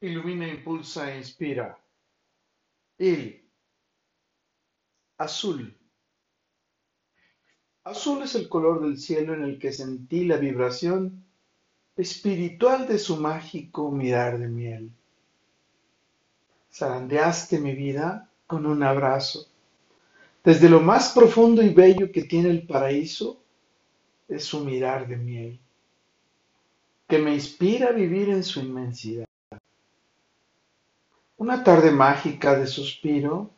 Ilumina, impulsa e inspira. Il. Azul. Azul es el color del cielo en el que sentí la vibración espiritual de su mágico mirar de miel. Zarandeaste mi vida con un abrazo. Desde lo más profundo y bello que tiene el paraíso, es su mirar de miel, que me inspira a vivir en su inmensidad. Una tarde mágica de suspiro,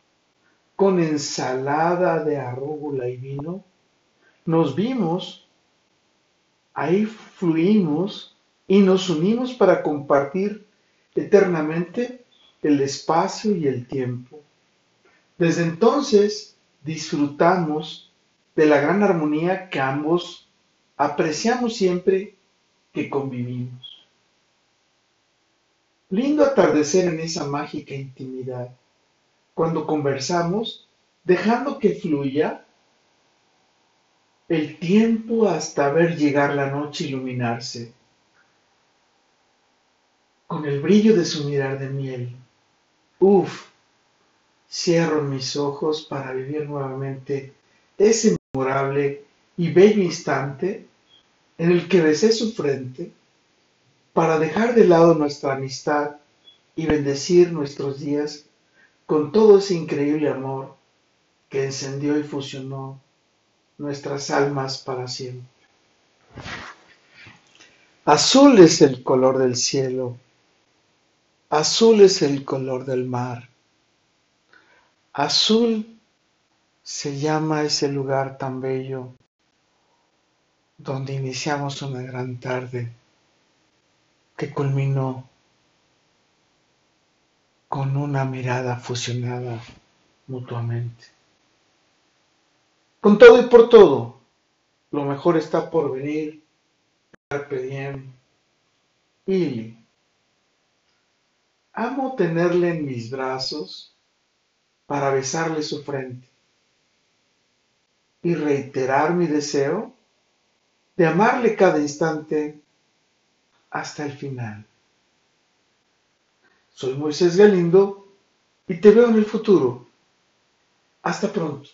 con ensalada de arúgula y vino, nos vimos, ahí fluimos y nos unimos para compartir eternamente el espacio y el tiempo. Desde entonces disfrutamos de la gran armonía que ambos apreciamos siempre que convivimos. Lindo atardecer en esa mágica intimidad, cuando conversamos, dejando que fluya el tiempo hasta ver llegar la noche iluminarse, con el brillo de su mirar de miel. Uf, cierro mis ojos para vivir nuevamente ese memorable y bello instante en el que besé su frente para dejar de lado nuestra amistad y bendecir nuestros días con todo ese increíble amor que encendió y fusionó nuestras almas para siempre. Azul es el color del cielo, azul es el color del mar, azul se llama ese lugar tan bello donde iniciamos una gran tarde que culminó con una mirada fusionada mutuamente. Con todo y por todo, lo mejor está por venir. Carpe diem. Ili. Amo tenerle en mis brazos para besarle su frente y reiterar mi deseo de amarle cada instante hasta el final. Soy Moisés Galindo y te veo en el futuro. Hasta pronto.